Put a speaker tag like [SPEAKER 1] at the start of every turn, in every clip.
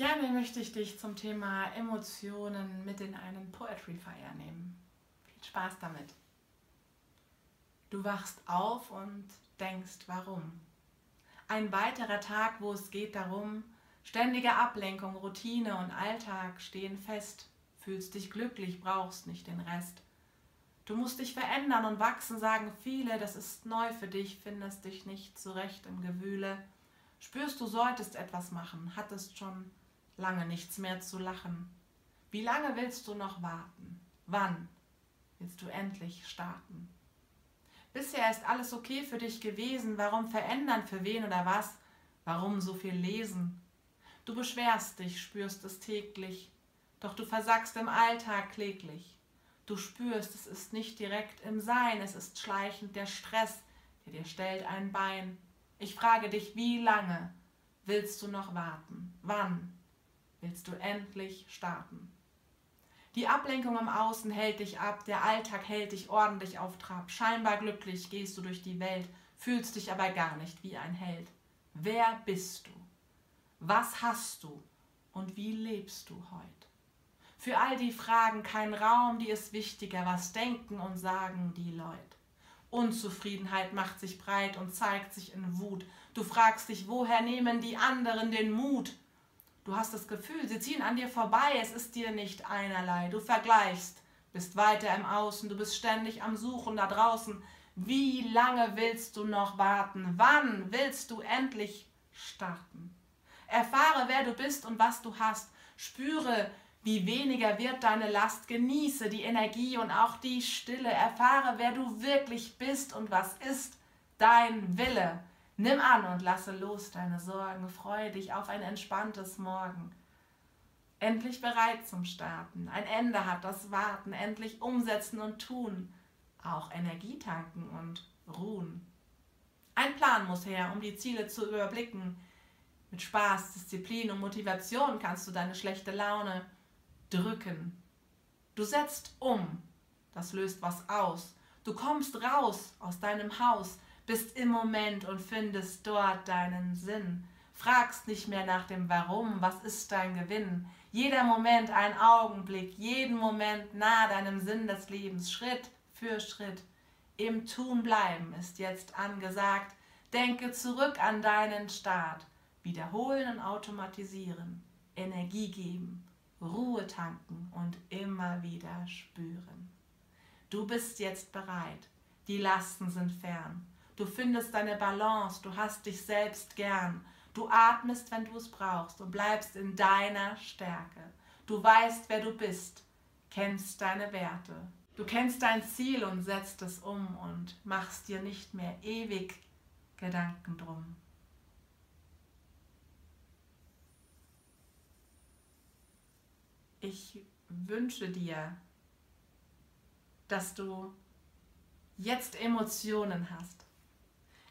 [SPEAKER 1] Gerne möchte ich dich zum Thema Emotionen mit in einen Poetry Fire nehmen. Viel Spaß damit. Du wachst auf und denkst, warum? Ein weiterer Tag, wo es geht darum, ständige Ablenkung, Routine und Alltag stehen fest. Fühlst dich glücklich, brauchst nicht den Rest. Du musst dich verändern und wachsen, sagen viele, das ist neu für dich, findest dich nicht zurecht im Gewühle. Spürst du solltest etwas machen, hattest schon lange nichts mehr zu lachen. Wie lange willst du noch warten? Wann willst du endlich starten? Bisher ist alles okay für dich gewesen, warum verändern für wen oder was? Warum so viel lesen? Du beschwerst dich, spürst es täglich, doch du versagst im Alltag kläglich. Du spürst, es ist nicht direkt im Sein, es ist schleichend der Stress, der dir stellt ein Bein. Ich frage dich, wie lange willst du noch warten? Wann willst du endlich starten? Die Ablenkung im Außen hält dich ab, der Alltag hält dich ordentlich auf Trab. Scheinbar glücklich gehst du durch die Welt, fühlst dich aber gar nicht wie ein Held. Wer bist du? Was hast du? Und wie lebst du heute? Für all die Fragen kein Raum, die ist wichtiger, was denken und sagen die Leute. Unzufriedenheit macht sich breit und zeigt sich in Wut. Du fragst dich, woher nehmen die anderen den Mut? Du hast das Gefühl, sie ziehen an dir vorbei, es ist dir nicht einerlei. Du vergleichst, bist weiter im Außen, du bist ständig am Suchen da draußen. Wie lange willst du noch warten? Wann willst du endlich starten? Erfahre, wer du bist und was du hast. Spüre, wie weniger wird deine Last. Genieße die Energie und auch die Stille. Erfahre, wer du wirklich bist und was ist dein Wille. Nimm an und lasse los deine Sorgen, freue dich auf ein entspanntes Morgen. Endlich bereit zum Starten. Ein Ende hat das Warten, endlich umsetzen und tun. Auch Energie tanken und ruhen. Ein Plan muss her, um die Ziele zu überblicken. Mit Spaß, Disziplin und Motivation kannst du deine schlechte Laune drücken. Du setzt um, das löst was aus. Du kommst raus aus deinem Haus, bist im Moment und findest dort deinen Sinn. Fragst nicht mehr nach dem Warum, was ist dein Gewinn? Jeder Moment ein Augenblick, jeden Moment nah deinem Sinn des Lebens, Schritt für Schritt. Im Tun bleiben ist jetzt angesagt. Denke zurück an deinen Start. Wiederholen und automatisieren. Energie geben, Ruhe tanken und immer wieder spüren. Du bist jetzt bereit. Die Lasten sind fern. Du findest deine Balance, du hast dich selbst gern. Du atmest, wenn du es brauchst und bleibst in deiner Stärke. Du weißt, wer du bist, kennst deine Werte. Du kennst dein Ziel und setzt es um und machst dir nicht mehr ewig Gedanken drum. Ich wünsche dir, dass du jetzt Emotionen hast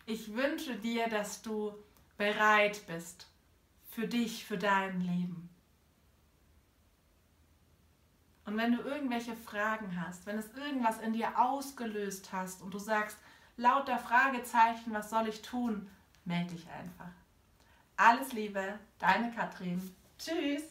[SPEAKER 1] ich wünsche dir, dass du bereit bist für dich, für dein Leben. Und wenn du irgendwelche Fragen hast, wenn es irgendwas in dir ausgelöst hast und du sagst, lauter Fragezeichen, was soll ich tun, melde dich einfach. Alles Liebe, deine Katrin. Tschüss.